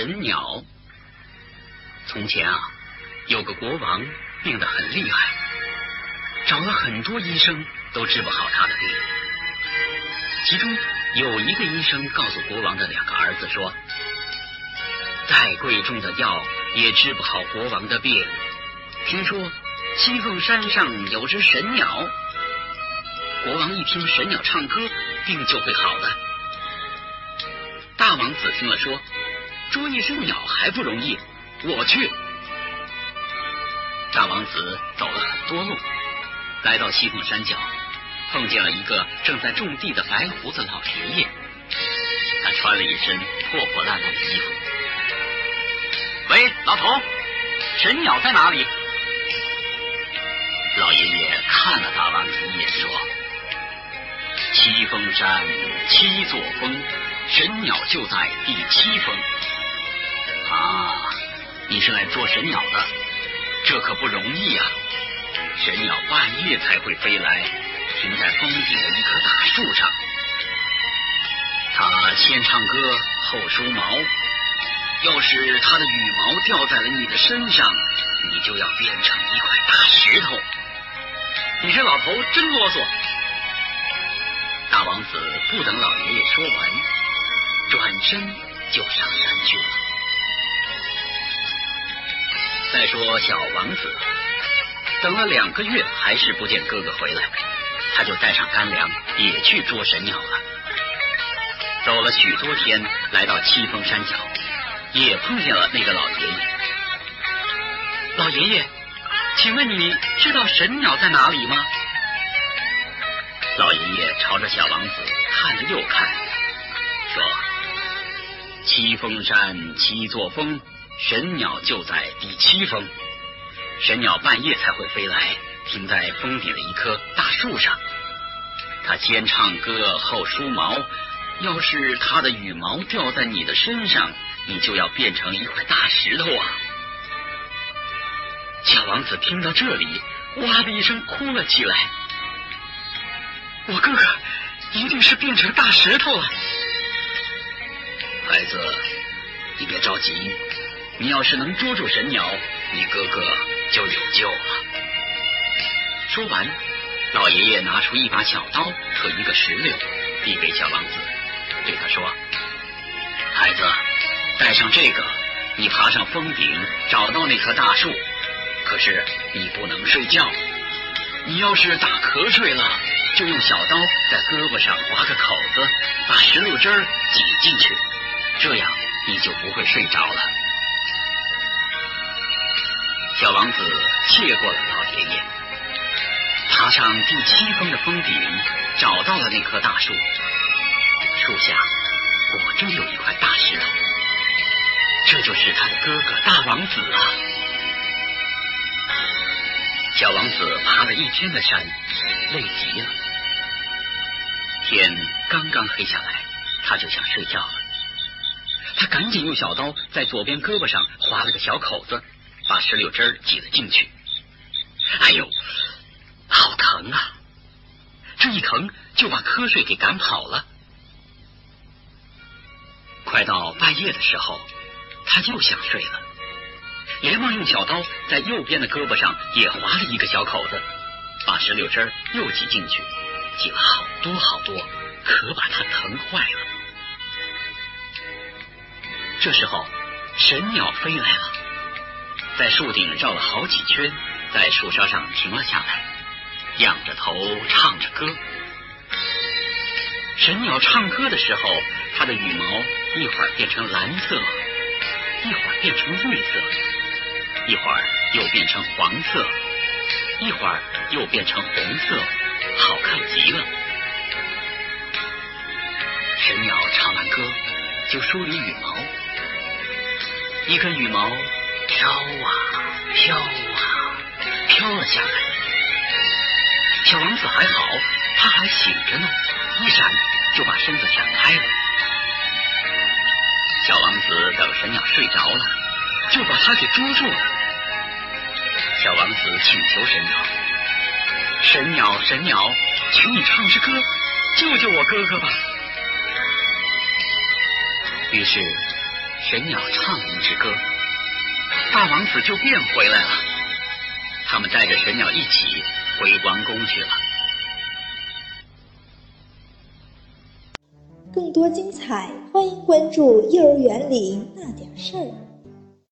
神鸟。从前啊，有个国王病得很厉害，找了很多医生都治不好他的病。其中有一个医生告诉国王的两个儿子说：“再贵重的药也治不好国王的病。听说七凤山上有只神鸟，国王一听神鸟唱歌，病就会好的。”大王子听了说：“捉一只鸟还不容易，我去。”大王子走了很多路，来到西凤山脚。碰见了一个正在种地的白胡子老爷爷，他穿了一身破破烂烂的衣服。喂，老头，神鸟在哪里？老爷爷看了大王子一眼，说：“七峰山七座峰，神鸟就在第七峰。啊，你是来捉神鸟的，这可不容易呀！神鸟半夜才会飞来。”停在峰顶的一棵大树上，他先唱歌后梳毛。要是他的羽毛掉在了你的身上，你就要变成一块大石头。你这老头真啰嗦！大王子不等老爷爷说完，转身就上山去了。再说小王子，等了两个月，还是不见哥哥回来。他就带上干粮，也去捉神鸟了。走了许多天，来到七峰山脚，也碰见了那个老爷爷。老爷爷，请问你知道神鸟在哪里吗？老爷爷朝着小王子看了又看，说：“七峰山七座峰，神鸟就在第七峰。神鸟半夜才会飞来。”停在峰顶的一棵大树上，它先唱歌后梳毛。要是它的羽毛掉在你的身上，你就要变成一块大石头啊！小王子听到这里，哇的一声哭了起来。我哥哥一定是变成大石头了。孩子，你别着急，你要是能捉住神鸟，你哥哥就有救了。说完，老爷爷拿出一把小刀和一个石榴，递给小王子，对他说：“孩子，带上这个，你爬上峰顶，找到那棵大树。可是你不能睡觉，你要是打瞌睡了，就用小刀在胳膊上划个口子，把石榴汁儿挤进去，这样你就不会睡着了。”小王子谢过了老爷爷。爬上第七峰的峰顶，找到了那棵大树。树下果真有一块大石头，这就是他的哥哥大王子啊！小王子爬了一天的山，累极了。天刚刚黑下来，他就想睡觉了。他赶紧用小刀在左边胳膊上划了个小口子，把石榴汁挤了进去。哎呦！好疼啊！这一疼就把瞌睡给赶跑了。快到半夜的时候，他又想睡了，连忙用小刀在右边的胳膊上也划了一个小口子，把石榴汁又挤进去，挤了好多好多，可把他疼坏了。这时候，神鸟飞来了，在树顶绕了好几圈，在树梢上停了下来。仰着头唱着歌，神鸟唱歌的时候，它的羽毛一会儿变成蓝色，一会儿变成绿色，一会儿又变成黄色，一会儿又变成红色，好看极了。神鸟唱完歌，就梳理羽毛，一根羽毛飘啊飘啊飘了下来。小王子还好，他还醒着呢，一闪就把身子闪开了。小王子等神鸟睡着了，就把他给捉住了。小王子请求神鸟：“神鸟，神鸟，请你唱支歌，救救我哥哥吧。”于是神鸟唱了一支歌，大王子就变回来了。他们带着神鸟一起回王宫去了。更多精彩，欢迎关注《幼儿园里那点事儿》。